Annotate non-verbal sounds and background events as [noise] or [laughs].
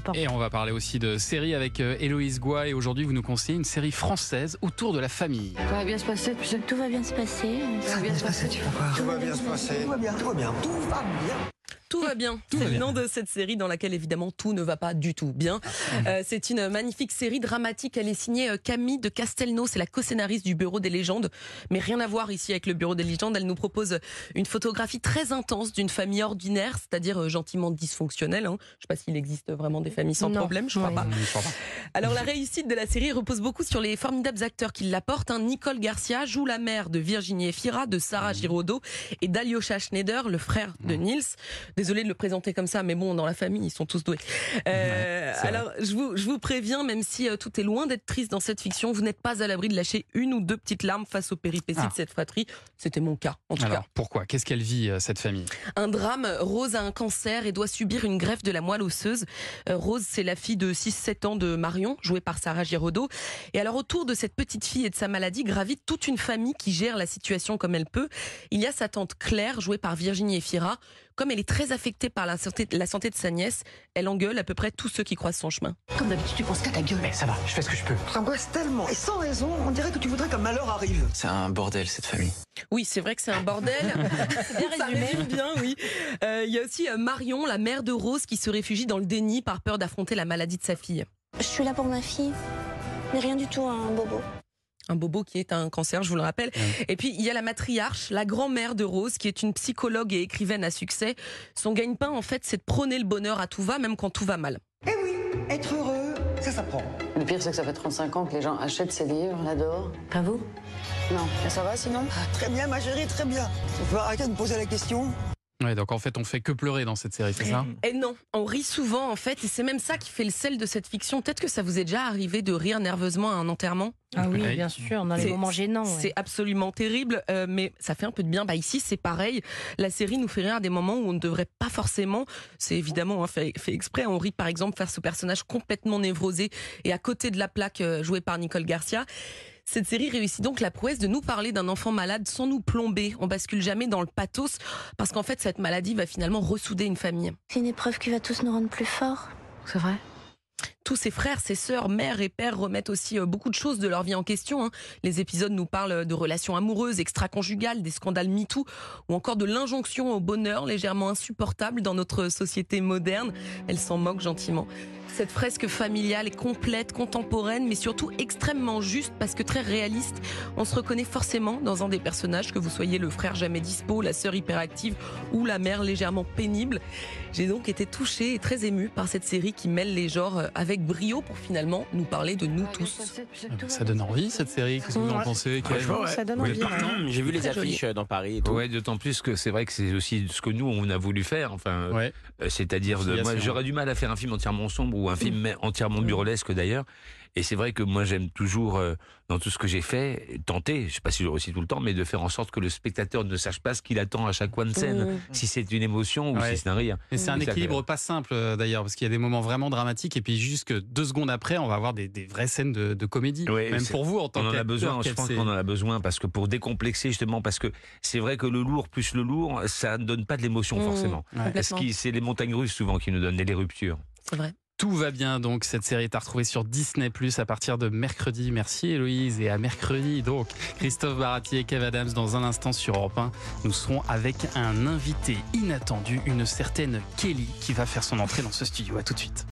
Europe 1. Et on va parler aussi de séries avec euh, Héloïse Goua. Et aujourd'hui, vous nous conseillez une série française autour de la famille. Tout va bien se passer. Tout va bien se passer. Tout va bien se passer, tu vas voir. Tout va bien se passer. Tout va bien, tout va bien, tout va bien. Tout va bien. C'est le nom de cette série dans laquelle évidemment tout ne va pas du tout bien. Euh, c'est une magnifique série dramatique. Elle est signée euh, Camille de Castelnau. C'est la co-scénariste du Bureau des légendes. Mais rien à voir ici avec le Bureau des légendes. Elle nous propose une photographie très intense d'une famille ordinaire, c'est-à-dire euh, gentiment dysfonctionnelle. hein. Je ne sais pas s'il existe vraiment des familles sans Non. problème. Je crois Oui. pas. Je crois pas. Alors la réussite de la série repose beaucoup sur les formidables acteurs qui l'apportent. hein. Nicole Garcia joue la mère de Virginie Efira, de Sarah Giraudot et d'Alyosha Schneider, le frère de Nils. Désolé de le présenter comme ça, mais bon, dans la famille, ils sont tous doués. Euh, alors je vous, je vous préviens, même si euh, tout est loin d'être triste dans cette fiction, vous n'êtes pas à l'abri de lâcher une ou deux petites larmes face aux péripéties Ah. de cette fratrie. C'était mon cas, en tout cas. Alors, pourquoi? Qu'est-ce qu'elle vit, euh, cette famille? Un drame, Rose a un cancer et doit subir une greffe de la moelle osseuse. Rose, c'est la fille de 6-7 ans de Marion, jouée par Sarah Giraudot. Et alors autour de cette petite fille et de sa maladie gravite toute une famille qui gère la situation comme elle peut. Il y a sa tante Claire, jouée par Virginie Efira. Comme elle est très affectée par la santé, la santé de sa nièce, elle engueule à peu près tous ceux qui croisent son chemin. Comme d'habitude, tu penses qu'à ta gueule. Mais ça va, je fais ce que je peux. T'angoisses tellement. Et sans raison, on dirait que tu voudrais qu'un malheur arrive. C'est un bordel cette famille. Oui, c'est vrai que c'est un bordel. [laughs] Ça résume bien, oui. Euh, Il y a aussi euh, Marion, la mère de Rose, qui se réfugie dans le déni par peur d'affronter la maladie de sa fille. Je suis là pour ma fille, mais rien du tout un bobo. Un bobo qui est un cancer, je vous le rappelle. Et puis il y a la matriarche, la grand-mère de Rose, qui est une psychologue et écrivaine à succès. Son gagne-pain, en fait, c'est de prôner le bonheur à tout va, même quand tout va mal. Eh oui, être heureux, ça s'apprend. Le pire, c'est que ça fait 35 ans que les gens achètent ces livres, l'adorent. Pas vous? Non. Et ça va sinon? Ah, très bien, ma chérie, très bien. Tu peux arrêter de me poser la question Ouais, donc en fait, on fait que pleurer dans cette série, c'est ça? Et non, on rit souvent, en fait, et c'est même ça qui fait le sel de cette fiction. Peut-être que ça vous est déjà arrivé de rire nerveusement à un enterrement? Ah oui, bien sûr, dans les C'est- moments gênants. ouais. C'est absolument terrible, euh, mais ça fait un peu de bien. Bah ici, c'est pareil. La série nous fait rire à des moments où on ne devrait pas forcément. C'est évidemment hein, fait, fait exprès. On rit par exemple faire ce personnage complètement névrosé et à côté de la plaque euh, jouée par Nicole Garcia. Cette série réussit donc la prouesse de nous parler d'un enfant malade sans nous plomber. On bascule jamais dans le pathos parce qu'en fait, cette maladie va finalement ressouder une famille. C'est une épreuve qui va tous nous rendre plus forts. C'est vrai tous ses frères, ses sœurs, mères et pères remettent aussi euh, beaucoup de choses de leur vie en question. hein. Les épisodes nous parlent de relations amoureuses, extra-conjugales, des scandales MeToo ou encore de l'injonction au bonheur légèrement insupportable dans notre société moderne. Elle s'en moque gentiment. Cette fresque familiale est complète, contemporaine, mais surtout extrêmement juste parce que très réaliste. On se reconnaît forcément dans un des personnages, que vous soyez le frère jamais dispo, la sœur hyperactive ou la mère légèrement pénible. J'ai donc été touchée et très émue par cette série qui mêle les genres euh, avec brio pour finalement nous parler de nous tous. Ah bah, Ça donne envie, cette série Qu'est-ce que vous en pensez Franchement. Ça donne envie. ouais. J'ai vu les affiches euh, dans Paris et tout. Ouais, d'autant plus que c'est vrai que c'est aussi ce que nous on a voulu faire. Enfin, Ouais. euh, c'est-à-dire, de- moi, j'aurais du mal à faire un film entièrement sombre ou un film entièrement burlesque d'ailleurs. Et c'est vrai que moi j'aime toujours euh, dans tout ce que j'ai fait tenter, je sais pas si je réussis tout le temps, mais de faire en sorte que le spectateur ne sache pas ce qu'il attend à chaque coin de scène, Mmh. si c'est une émotion ou Ouais. si c'est un rire. Et c'est un ça équilibre pas simple euh, d'ailleurs, parce qu'il y a des moments vraiment dramatiques et puis juste que deux secondes après, on va avoir des, des vraies scènes de, de comédie. Ouais, Même pour vous en tant On en a besoin, je pense qu'on en a besoin parce que pour décomplexer justement, parce que c'est vrai que le lourd plus le lourd, ça ne donne pas de l'émotion Mmh, forcément. Ouais. Parce Complètement. que c'est les montagnes russes souvent qui nous donnent et les ruptures. C'est vrai. Tout va bien donc, cette série est à retrouver sur Disney Plus à partir de mercredi. Merci Héloïse et à mercredi donc. Christophe Baratier et Kev Adams dans un instant sur Europe 1. Nous serons avec un invité inattendu, une certaine Kelly qui va faire son entrée dans ce studio. À tout de suite.